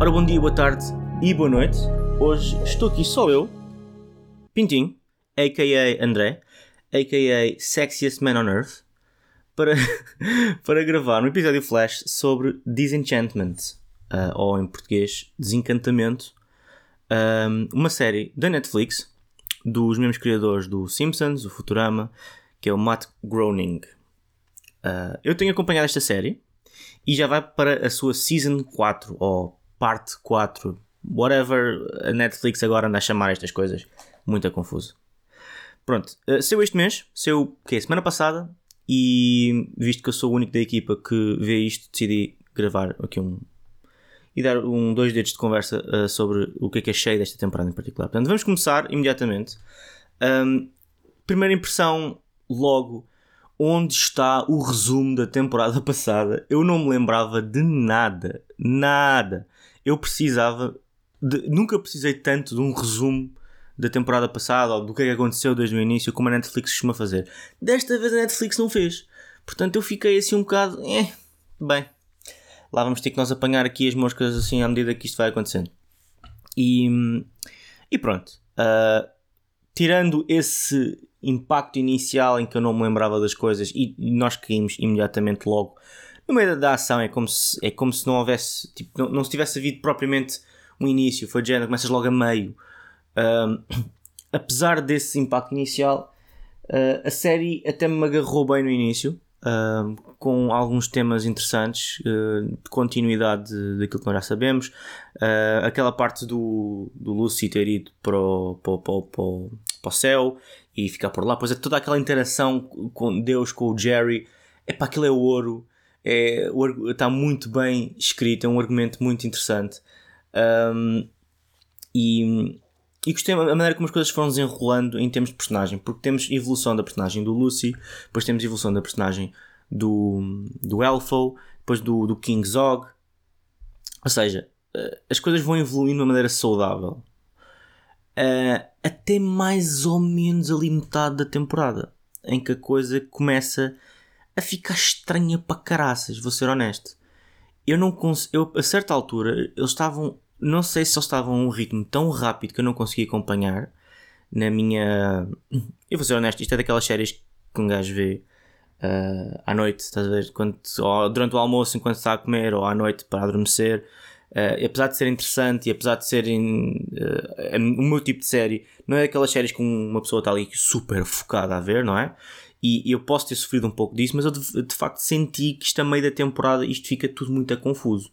Ora, bom dia, boa tarde e boa noite. Hoje estou aqui só eu, Pintinho, a.k.a. André, a.k.a. Sexiest Man on Earth, para, para gravar um episódio flash sobre Disenchantment, uh, ou em português, Desencantamento, um, uma série da Netflix, dos mesmos criadores do Simpsons, o Futurama, que é o Matt Groening. Uh, eu tenho acompanhado esta série e já vai para a sua Season 4 ou Parte 4, whatever a Netflix agora anda a chamar estas coisas, muito confuso. Pronto, uh, saiu este mês, saiu que é semana passada e visto que eu sou o único da equipa que vê isto, decidi gravar aqui um e dar um dois dedos de conversa uh, sobre o que é que achei desta temporada em particular. Portanto, vamos começar imediatamente. Um, primeira impressão, logo, onde está o resumo da temporada passada? Eu não me lembrava de nada, nada. Eu precisava, de, nunca precisei tanto de um resumo da temporada passada ou do que é que aconteceu desde o início, como a Netflix costuma fazer. Desta vez a Netflix não fez. Portanto, eu fiquei assim um bocado, eh, bem, lá vamos ter que nós apanhar aqui as moscas assim à medida que isto vai acontecendo. E, e pronto. Uh, tirando esse impacto inicial em que eu não me lembrava das coisas e, nós caímos imediatamente logo no meio da ação, é como se, é como se não houvesse, tipo, não, não se tivesse havido propriamente um início, foi de género, começas logo a meio. Uh, apesar desse impacto inicial, uh, a série até me agarrou bem no início com alguns temas interessantes uh, de continuidade daquilo que nós já sabemos. Uh, aquela parte do, do Lucy ter ido para o, para, para, para, para o céu e ficar por lá, pois é toda aquela interação com Deus, com o Jerry, é para aquilo é ouro. É, está muito bem escrito, é um argumento muito interessante. Um, e e gostei da maneira como as coisas foram desenrolando em termos de personagem, porque temos evolução da personagem do Lucy, depois temos evolução da personagem do, do Elfo, depois do, do King Zog. Ou seja, eh, as coisas vão evoluindo de uma maneira saudável. Uh, até mais ou menos ali metade da temporada, em que a coisa começa a ficar estranha para caraças, vou ser honesto. Eu não eu, a certa altura eles estavam não sei se eles estavam a um ritmo tão rápido que eu não conseguia acompanhar na minha. Eu vou ser honesto, isto é daquelas séries que um gajo vê uh, à noite, estás a ver? Quando, ou durante o almoço, enquanto está a comer, ou à noite para adormecer. Uh, apesar de ser interessante e apesar de serem uh, o meu tipo de série, não é aquelas séries que uma pessoa está ali super focada a ver, não é? E, eu posso ter sofrido um pouco disso, mas eu de, de, facto senti que isto a meio da temporada isto fica tudo muito confuso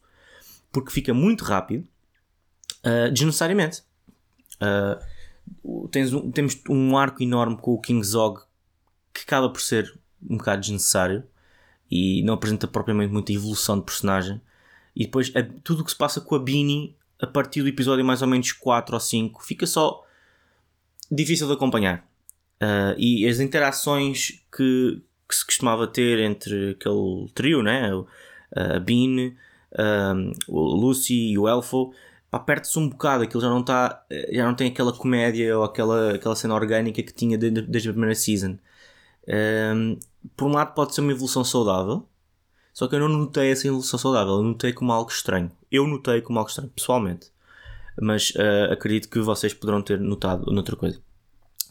porque fica muito rápido uh, desnecessariamente. Uh, tens um, temos um arco enorme com o King Zog que acaba por ser um bocado desnecessário e não apresenta propriamente muita evolução de personagem. E depois a, tudo o que se passa com a Beanie a partir do episódio mais ou menos 4 ou 5 fica só difícil de acompanhar. Uh, e as interações que, que, se costumava ter entre aquele trio, né? a Bean, o Lucy e o Elfo, perde-se um bocado, aquilo já não está, já não tem aquela comédia ou aquela, aquela cena orgânica que tinha desde, desde a primeira season. Um, por um lado pode ser uma evolução saudável, só que eu não notei essa evolução saudável, eu notei como algo estranho. Eu notei como algo estranho, pessoalmente. Mas uh, acredito que vocês poderão ter notado noutra coisa.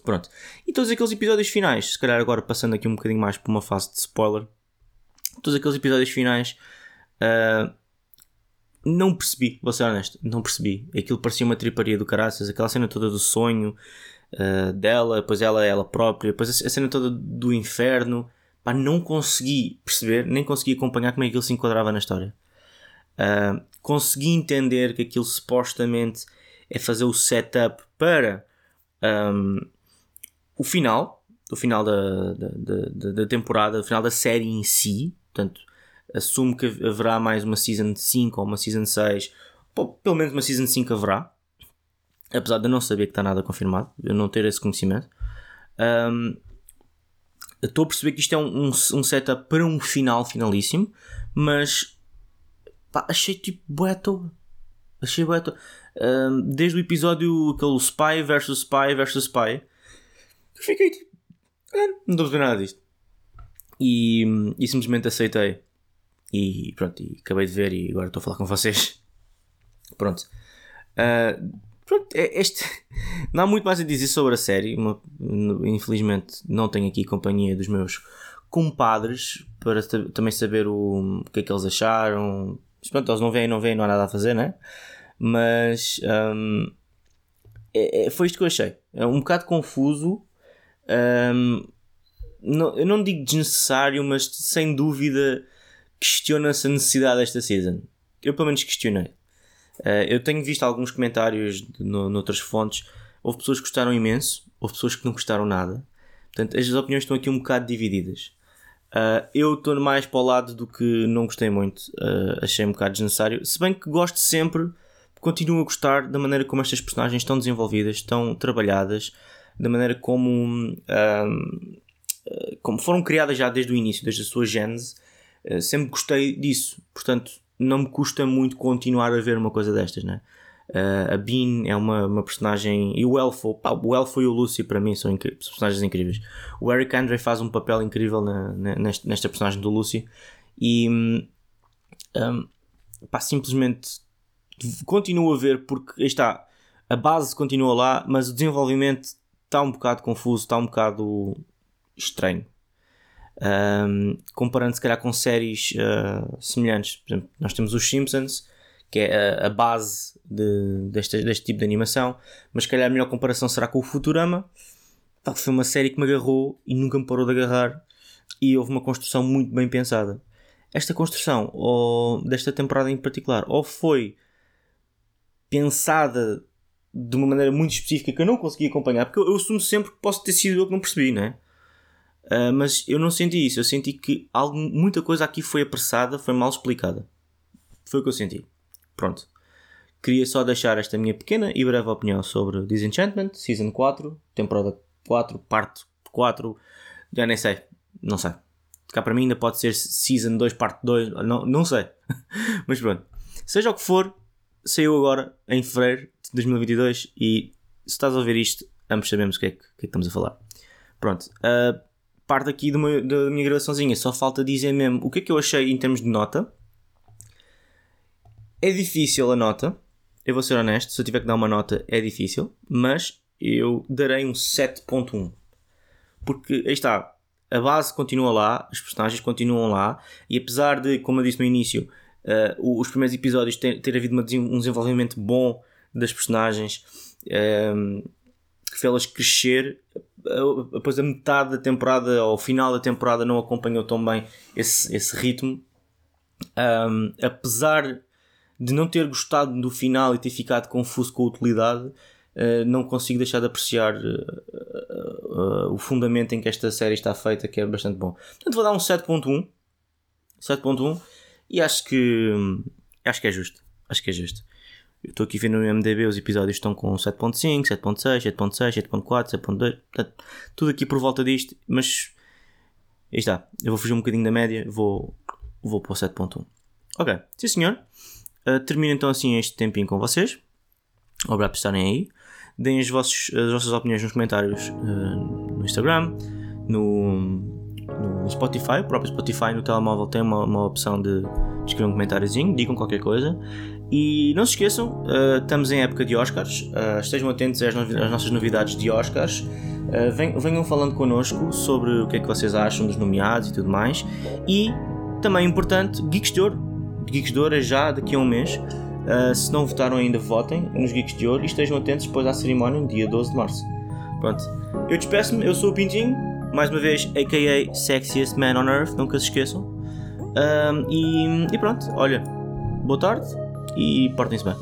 Pronto. E todos aqueles episódios finais, se calhar agora passando aqui um bocadinho mais por uma fase de spoiler, todos aqueles episódios finais uh, não percebi, vou ser honesto, não percebi. Aquilo parecia uma triparia do caraças, aquela cena toda do sonho uh, dela, depois ela, ela própria, depois a cena toda do inferno. Pá, não consegui perceber, nem consegui acompanhar como é que aquilo se enquadrava na história. Uh, consegui entender que aquilo supostamente é fazer o setup para um, o final, o final da, da, da, da temporada, o final da série em si. Portanto, assumo que haverá mais uma Season 5 ou uma Season 6, pelo menos uma Season 5 haverá, apesar de eu não saber que está nada confirmado, eu não ter esse conhecimento. Um, estou a perceber que isto é um, um, um, setup para um final finalíssimo, mas pá, achei tipo bué Achei bué um, Desde o episódio aquele Spy versus Spy versus Spy, fiquei tipo, é, não estou a ver nada disto. E, e simplesmente aceitei. E pronto, e acabei de ver e agora estou a falar com vocês. Pronto. Uh, pronto é, este... não há muito mais a dizer sobre a série. Uma... Infelizmente não tenho aqui companhia dos meus compadres para também saber o, o que é que eles acharam. Mas pronto, eles não vêm, não vêm, não há nada a fazer, né? Mas um, é, é, foi isto que eu achei. É um bocado confuso. Um, não, eu não digo desnecessário, mas sem dúvida questiona-se a necessidade desta season. Eu pelo menos questionei. Uh, eu tenho visto alguns comentários no, noutras fontes. Houve pessoas que gostaram imenso, houve pessoas que não gostaram nada. Portanto, as opiniões estão aqui um bocado divididas. Uh, eu estou mais para o lado do que não gostei muito, uh, achei um bocado desnecessário. Se bem que gosto sempre, continuo a gostar da maneira como estas personagens estão desenvolvidas, estão trabalhadas, da maneira como, um, como foram criadas já desde o início, desde a sua gênese. Uh, sempre gostei disso, portanto, não me custa muito continuar a ver uma coisa destas, né? Uh, a Bean é uma, uma personagem. E o Elfo, pá, o Elfo e o Lucy para mim são personagens incríveis. O Eric Andre faz um papel incrível na, na, nesta, nesta, personagem do Lucy e um, hum, pá, simplesmente continuo a ver porque está a base continua lá, mas o desenvolvimento está um bocado confuso, está um bocado estranho. Um, comparando se calhar com séries uh, semelhantes, por exemplo, nós temos os Simpsons que é a, a base de, deste, deste tipo de animação, mas se calhar a melhor comparação será com o Futurama, que foi uma série que me agarrou e nunca me parou de agarrar, e houve uma construção muito bem pensada. Esta construção, ou desta temporada em particular, ou foi pensada de uma maneira muito específica que eu não consegui acompanhar, porque eu, assumo sempre que posso ter sido eu que não percebi, né? Uh, mas eu não senti isso, eu senti que algo, muita coisa aqui foi apressada, foi mal explicada. Foi o que eu senti. Pronto. Queria só deixar esta minha pequena e breve opinião sobre Disenchantment, Season 4, temporada 4, parte 4, já nem sei, não sei. Cá para mim ainda pode ser Season 2, parte 2, não, não sei. Mas pronto. Seja o que for, saiu agora em fevereiro de 2022 e se estás a ouvir isto, ambos sabemos o que é que, que, é que estamos a falar. Pronto. Uh, parte aqui da minha gravaçãozinha, só falta dizer mesmo o que é que eu achei em termos de nota é difícil a nota, eu vou ser honesto, se eu tiver que dar uma nota é difícil, mas eu darei um 7.1. Porque aí está, a base continua lá, os personagens continuam lá, e apesar de, como eu disse no início, uh, os primeiros episódios ter, ter havido uma, um desenvolvimento bom das personagens, um, que fê-las crescer, depois a metade da temporada, ao final da temporada, não acompanhou tão bem esse, esse ritmo. Um, apesar de não ter gostado do final e ter ficado confuso com a utilidade, uh, não consigo deixar de apreciar uh, uh, o fundamento em que esta série está feita, que é bastante bom. Portanto, vou dar um 7.1. 7.1 e acho que acho que é justo. Acho que é justo. Eu estou aqui vendo no MDB, os episódios estão com 7.5, 7.6, 7.6, 7.4, 7.2, portanto, tudo aqui por volta disto, mas aí está. Eu vou fugir um bocadinho da média, vou, vou para o 7.1. Ok, sim senhor. Uh, termino então assim este tempinho com vocês. Obrigado por estarem aí. Deem as, vossos, as vossas opiniões nos comentários uh, no Instagram, no, no, Spotify. O próprio Spotify no telemóvel tem uma, uma opção de, de escrever um comentáriozinho. Digam qualquer coisa. E não se esqueçam, uh, estamos em época de Oscars. Uh, estejam atentos às, às, nossas novidades de Oscars. Uh, venham falando connosco sobre o que é que vocês acham dos nomeados e tudo mais. E também importante, Geeks de Ouro Geeks de Ouro é já daqui a um mês. Se não votaram ainda, votem nos Geeks de Ouro e estejam atentos depois à cerimónia no dia 12 de março. Pronto. Eu despeço-me, eu sou o Pintinho, mais uma vez, a.k.a. Sexiest Man on Earth, nunca se esqueçam. Um, e, e pronto, olha, boa tarde e portem-se bem.